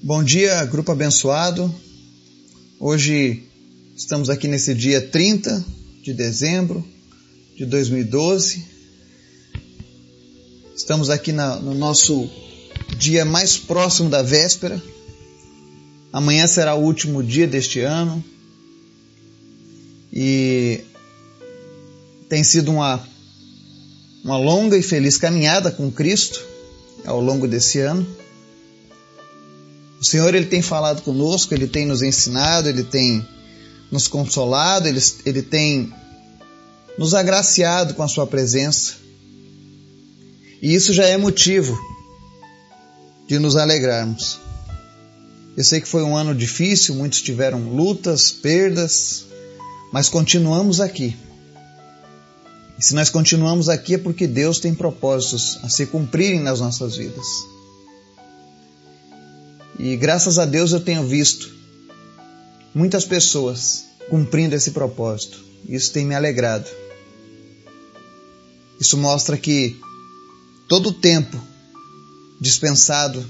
Bom dia, grupo abençoado. Hoje estamos aqui nesse dia 30 de dezembro de 2012. Estamos aqui na, no nosso dia mais próximo da véspera. Amanhã será o último dia deste ano. E tem sido uma, uma longa e feliz caminhada com Cristo ao longo desse ano. Senhor ele tem falado conosco, ele tem nos ensinado, ele tem nos consolado, ele, ele tem nos agraciado com a sua presença. E isso já é motivo de nos alegrarmos. Eu sei que foi um ano difícil, muitos tiveram lutas, perdas, mas continuamos aqui. E se nós continuamos aqui é porque Deus tem propósitos a se cumprirem nas nossas vidas. E graças a Deus eu tenho visto muitas pessoas cumprindo esse propósito. Isso tem me alegrado. Isso mostra que todo o tempo dispensado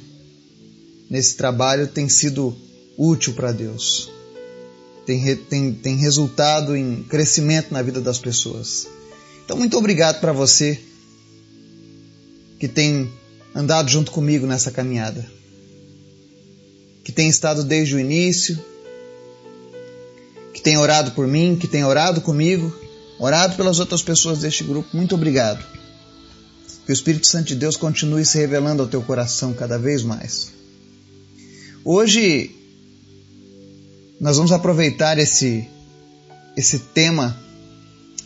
nesse trabalho tem sido útil para Deus. Tem, tem, tem resultado em crescimento na vida das pessoas. Então, muito obrigado para você que tem andado junto comigo nessa caminhada que tem estado desde o início, que tem orado por mim, que tem orado comigo, orado pelas outras pessoas deste grupo. Muito obrigado. Que o Espírito Santo de Deus continue se revelando ao teu coração cada vez mais. Hoje nós vamos aproveitar esse esse tema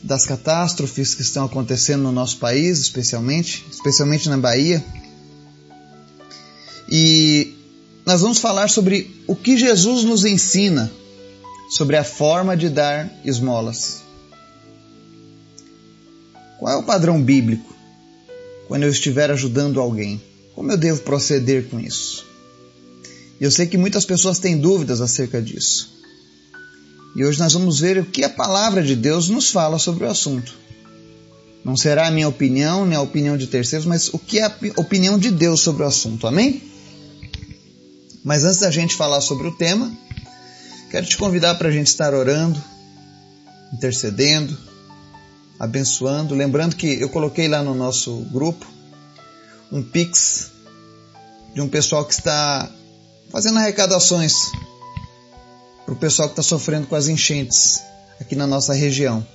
das catástrofes que estão acontecendo no nosso país, especialmente, especialmente na Bahia. E nós vamos falar sobre o que Jesus nos ensina sobre a forma de dar esmolas. Qual é o padrão bíblico quando eu estiver ajudando alguém? Como eu devo proceder com isso? Eu sei que muitas pessoas têm dúvidas acerca disso. E hoje nós vamos ver o que a palavra de Deus nos fala sobre o assunto. Não será a minha opinião, nem a opinião de terceiros, mas o que é a opinião de Deus sobre o assunto. Amém? Mas antes da gente falar sobre o tema, quero te convidar para a gente estar orando, intercedendo, abençoando. Lembrando que eu coloquei lá no nosso grupo um pix de um pessoal que está fazendo arrecadações para o pessoal que está sofrendo com as enchentes aqui na nossa região.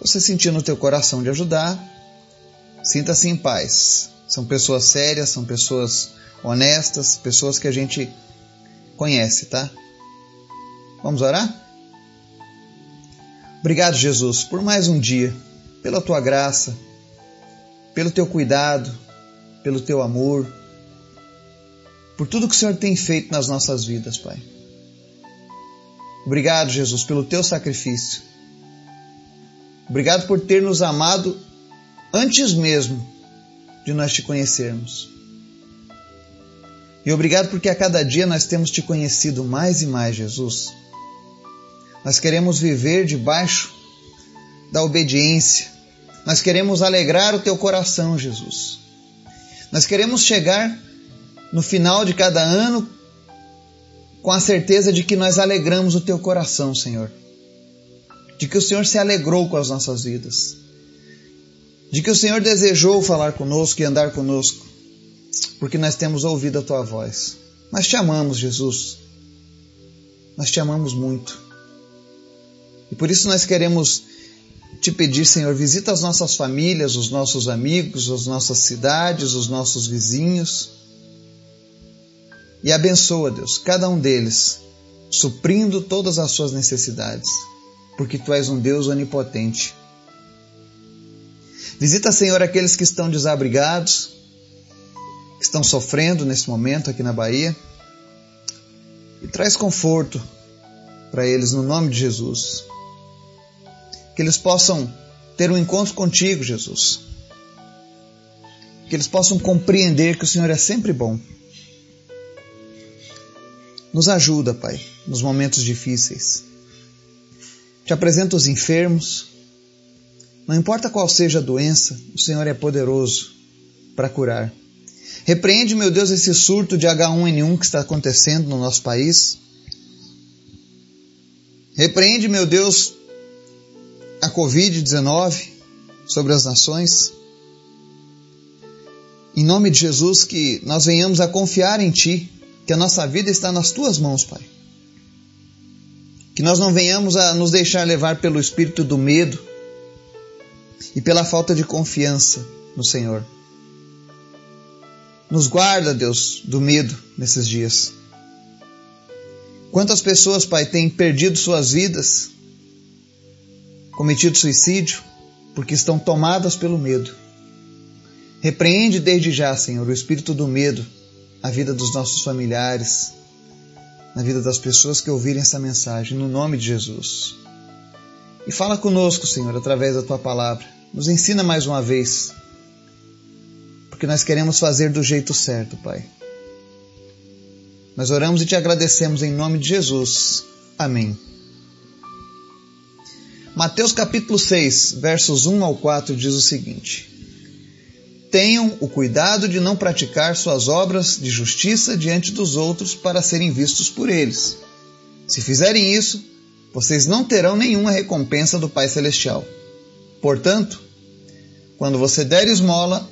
Você sentir no teu coração de ajudar, sinta-se em paz. São pessoas sérias, são pessoas honestas, pessoas que a gente conhece, tá? Vamos orar? Obrigado, Jesus, por mais um dia, pela tua graça, pelo teu cuidado, pelo teu amor, por tudo que o Senhor tem feito nas nossas vidas, Pai. Obrigado, Jesus, pelo teu sacrifício. Obrigado por ter nos amado antes mesmo de nós te conhecermos. E obrigado porque a cada dia nós temos te conhecido mais e mais, Jesus. Nós queremos viver debaixo da obediência. Nós queremos alegrar o teu coração, Jesus. Nós queremos chegar no final de cada ano com a certeza de que nós alegramos o teu coração, Senhor. De que o Senhor se alegrou com as nossas vidas. De que o Senhor desejou falar conosco e andar conosco porque nós temos ouvido a tua voz. Nós te amamos, Jesus. Nós te amamos muito. E por isso nós queremos te pedir, Senhor, visita as nossas famílias, os nossos amigos, as nossas cidades, os nossos vizinhos. E abençoa, Deus, cada um deles, suprindo todas as suas necessidades, porque tu és um Deus onipotente. Visita, Senhor, aqueles que estão desabrigados, estão sofrendo nesse momento aqui na Bahia e traz conforto para eles no nome de Jesus. Que eles possam ter um encontro contigo, Jesus. Que eles possam compreender que o Senhor é sempre bom. Nos ajuda, Pai, nos momentos difíceis. Te apresento os enfermos. Não importa qual seja a doença, o Senhor é poderoso para curar. Repreende, meu Deus, esse surto de H1N1 que está acontecendo no nosso país. Repreende, meu Deus, a Covid-19 sobre as nações. Em nome de Jesus, que nós venhamos a confiar em Ti, que a nossa vida está nas Tuas mãos, Pai. Que nós não venhamos a nos deixar levar pelo espírito do medo e pela falta de confiança no Senhor. Nos guarda, Deus, do medo nesses dias. Quantas pessoas, Pai, têm perdido suas vidas, cometido suicídio, porque estão tomadas pelo medo. Repreende desde já, Senhor, o espírito do medo na vida dos nossos familiares, na vida das pessoas que ouvirem essa mensagem, no nome de Jesus. E fala conosco, Senhor, através da tua palavra. Nos ensina mais uma vez, porque nós queremos fazer do jeito certo, Pai. Nós oramos e te agradecemos em nome de Jesus. Amém. Mateus capítulo 6, versos 1 ao 4 diz o seguinte: Tenham o cuidado de não praticar suas obras de justiça diante dos outros para serem vistos por eles. Se fizerem isso, vocês não terão nenhuma recompensa do Pai Celestial. Portanto, quando você der esmola,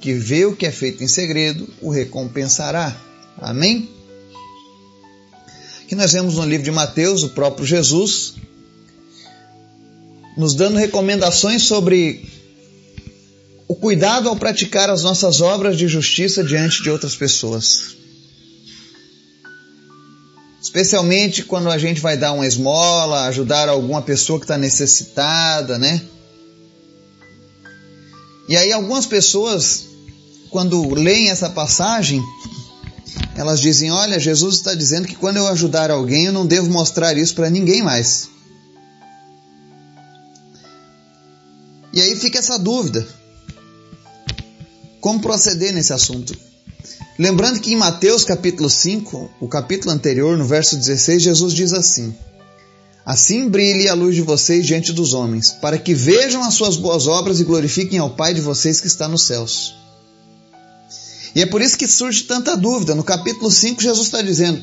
que vê o que é feito em segredo, o recompensará. Amém? Que nós vemos no livro de Mateus o próprio Jesus nos dando recomendações sobre o cuidado ao praticar as nossas obras de justiça diante de outras pessoas. Especialmente quando a gente vai dar uma esmola, ajudar alguma pessoa que está necessitada, né? E aí algumas pessoas, quando leem essa passagem, elas dizem: Olha, Jesus está dizendo que quando eu ajudar alguém, eu não devo mostrar isso para ninguém mais. E aí fica essa dúvida: como proceder nesse assunto? Lembrando que em Mateus capítulo 5, o capítulo anterior, no verso 16, Jesus diz assim: Assim brilhe a luz de vocês diante dos homens, para que vejam as suas boas obras e glorifiquem ao Pai de vocês que está nos céus. E é por isso que surge tanta dúvida. No capítulo 5, Jesus está dizendo: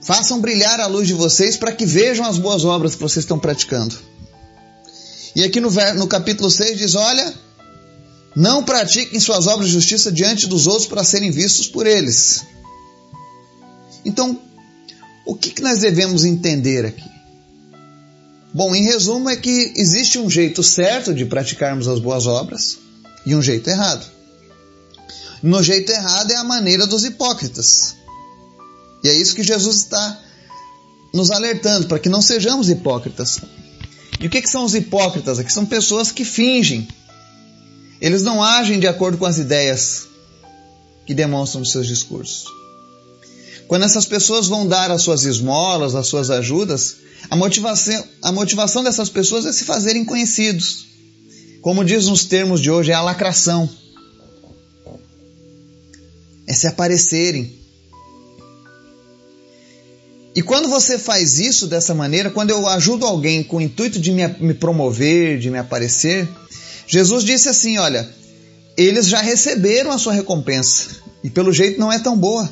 Façam brilhar a luz de vocês para que vejam as boas obras que vocês estão praticando. E aqui no, no capítulo 6 diz: Olha, não pratiquem suas obras de justiça diante dos outros para serem vistos por eles. Então, o que, que nós devemos entender aqui? Bom, em resumo, é que existe um jeito certo de praticarmos as boas obras e um jeito errado. No jeito errado é a maneira dos hipócritas. E é isso que Jesus está nos alertando, para que não sejamos hipócritas. E o que, que são os hipócritas? Aqui são pessoas que fingem. Eles não agem de acordo com as ideias que demonstram nos seus discursos. Quando essas pessoas vão dar as suas esmolas, as suas ajudas, a motivação, a motivação dessas pessoas é se fazerem conhecidos. Como diz nos termos de hoje, é a lacração é se aparecerem. E quando você faz isso dessa maneira, quando eu ajudo alguém com o intuito de me, me promover, de me aparecer, Jesus disse assim: Olha, eles já receberam a sua recompensa e pelo jeito não é tão boa.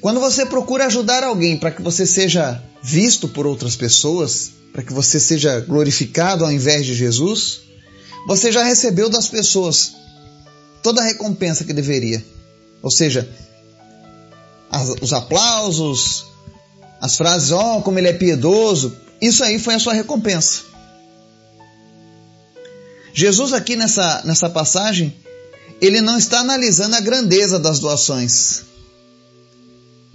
Quando você procura ajudar alguém para que você seja visto por outras pessoas, para que você seja glorificado ao invés de Jesus, você já recebeu das pessoas toda a recompensa que deveria. Ou seja, as, os aplausos, as frases, ó, oh, como ele é piedoso, isso aí foi a sua recompensa. Jesus aqui nessa, nessa passagem, ele não está analisando a grandeza das doações,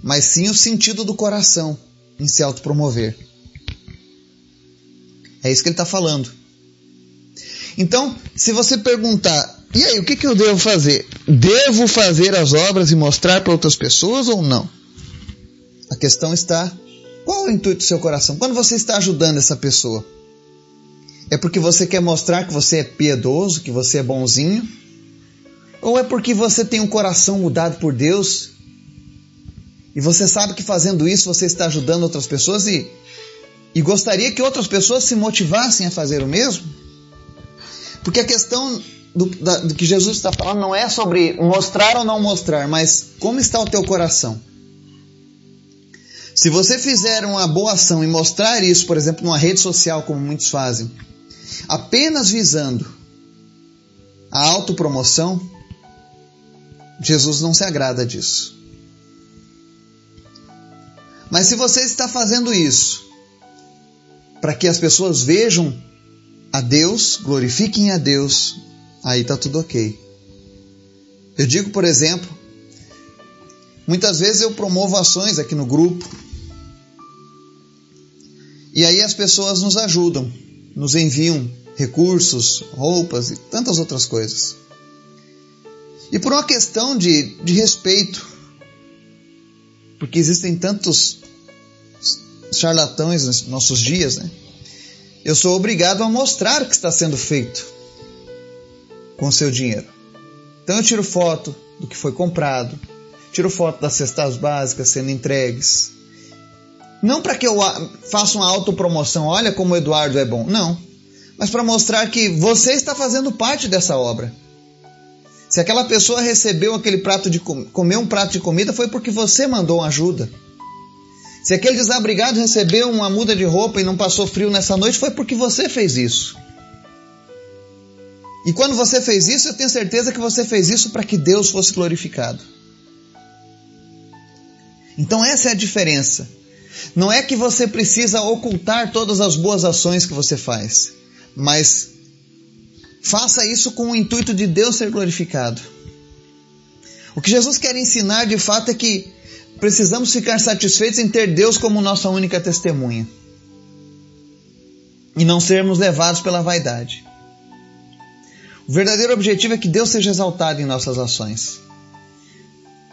mas sim o sentido do coração em se autopromover. É isso que ele está falando. Então, se você perguntar e aí, o que, que eu devo fazer? Devo fazer as obras e mostrar para outras pessoas ou não? A questão está: qual é o intuito do seu coração? Quando você está ajudando essa pessoa, é porque você quer mostrar que você é piedoso, que você é bonzinho? Ou é porque você tem um coração mudado por Deus e você sabe que fazendo isso você está ajudando outras pessoas e, e gostaria que outras pessoas se motivassem a fazer o mesmo? Porque a questão do, da, do que Jesus está falando não é sobre mostrar ou não mostrar, mas como está o teu coração. Se você fizer uma boa ação e mostrar isso, por exemplo, numa rede social, como muitos fazem, apenas visando a autopromoção, Jesus não se agrada disso. Mas se você está fazendo isso para que as pessoas vejam a Deus, glorifiquem a Deus, aí está tudo ok. Eu digo, por exemplo, muitas vezes eu promovo ações aqui no grupo e aí as pessoas nos ajudam, nos enviam recursos, roupas e tantas outras coisas. E por uma questão de, de respeito, porque existem tantos charlatães nos nossos dias, né? Eu sou obrigado a mostrar o que está sendo feito com o seu dinheiro. Então eu tiro foto do que foi comprado, tiro foto das cestas básicas sendo entregues. Não para que eu faça uma autopromoção, olha como o Eduardo é bom. Não. Mas para mostrar que você está fazendo parte dessa obra. Se aquela pessoa recebeu aquele prato de comer um prato de comida foi porque você mandou ajuda. Se aquele desabrigado recebeu uma muda de roupa e não passou frio nessa noite foi porque você fez isso. E quando você fez isso, eu tenho certeza que você fez isso para que Deus fosse glorificado. Então essa é a diferença. Não é que você precisa ocultar todas as boas ações que você faz, mas Faça isso com o intuito de Deus ser glorificado. O que Jesus quer ensinar de fato é que precisamos ficar satisfeitos em ter Deus como nossa única testemunha e não sermos levados pela vaidade. O verdadeiro objetivo é que Deus seja exaltado em nossas ações.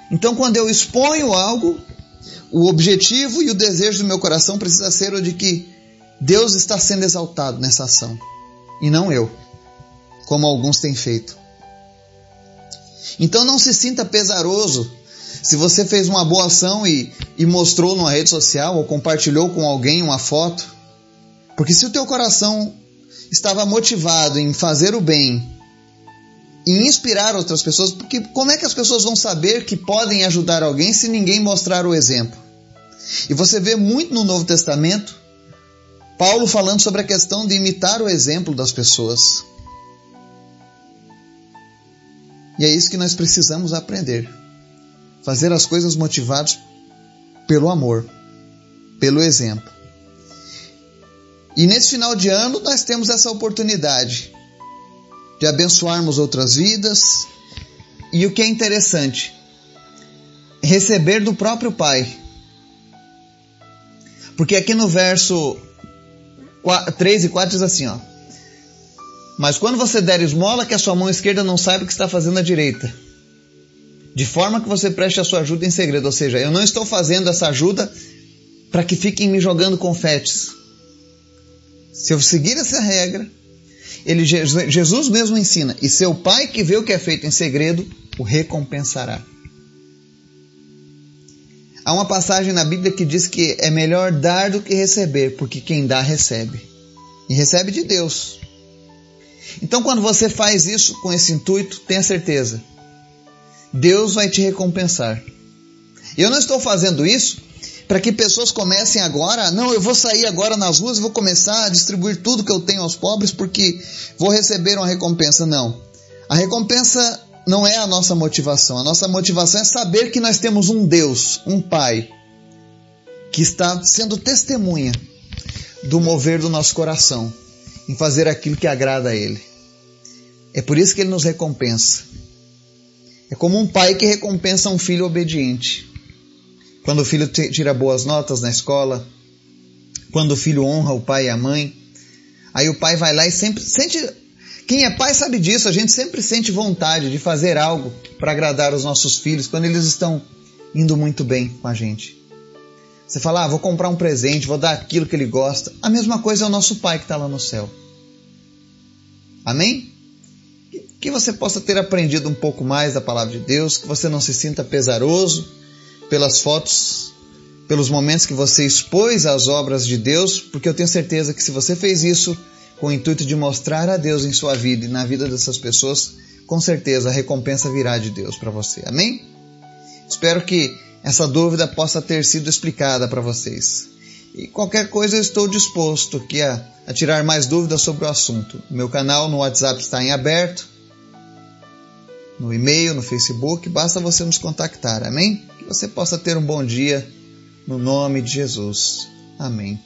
Então, quando eu exponho algo, o objetivo e o desejo do meu coração precisa ser o de que Deus está sendo exaltado nessa ação e não eu como alguns têm feito. Então não se sinta pesaroso se você fez uma boa ação e, e mostrou numa rede social ou compartilhou com alguém uma foto. Porque se o teu coração estava motivado em fazer o bem, em inspirar outras pessoas, porque como é que as pessoas vão saber que podem ajudar alguém se ninguém mostrar o exemplo? E você vê muito no Novo Testamento Paulo falando sobre a questão de imitar o exemplo das pessoas. E é isso que nós precisamos aprender. Fazer as coisas motivados pelo amor, pelo exemplo. E nesse final de ano nós temos essa oportunidade de abençoarmos outras vidas. E o que é interessante, receber do próprio Pai. Porque aqui no verso 3 e 4 diz assim, ó: mas quando você der esmola, que a sua mão esquerda não saiba o que está fazendo a direita. De forma que você preste a sua ajuda em segredo. Ou seja, eu não estou fazendo essa ajuda para que fiquem me jogando confetes. Se eu seguir essa regra, ele, Jesus mesmo ensina: e seu pai que vê o que é feito em segredo, o recompensará. Há uma passagem na Bíblia que diz que é melhor dar do que receber, porque quem dá recebe. E recebe de Deus. Então, quando você faz isso com esse intuito, tenha certeza, Deus vai te recompensar. Eu não estou fazendo isso para que pessoas comecem agora, não, eu vou sair agora nas ruas e vou começar a distribuir tudo que eu tenho aos pobres porque vou receber uma recompensa. Não. A recompensa não é a nossa motivação. A nossa motivação é saber que nós temos um Deus, um Pai, que está sendo testemunha do mover do nosso coração em fazer aquilo que agrada a Ele. É por isso que Ele nos recompensa. É como um pai que recompensa um filho obediente. Quando o filho tira boas notas na escola, quando o filho honra o pai e a mãe, aí o pai vai lá e sempre sente Quem é pai sabe disso, a gente sempre sente vontade de fazer algo para agradar os nossos filhos quando eles estão indo muito bem com a gente. Você fala, ah, vou comprar um presente, vou dar aquilo que ele gosta. A mesma coisa é o nosso pai que está lá no céu. Amém? Que você possa ter aprendido um pouco mais da palavra de Deus, que você não se sinta pesaroso pelas fotos, pelos momentos que você expôs às obras de Deus, porque eu tenho certeza que se você fez isso, com o intuito de mostrar a Deus em sua vida e na vida dessas pessoas, com certeza a recompensa virá de Deus para você. Amém? Espero que essa dúvida possa ter sido explicada para vocês. E qualquer coisa eu estou disposto aqui a, a tirar mais dúvidas sobre o assunto. Meu canal no WhatsApp está em aberto, no e-mail, no Facebook, basta você nos contactar. Amém? Que você possa ter um bom dia no nome de Jesus. Amém.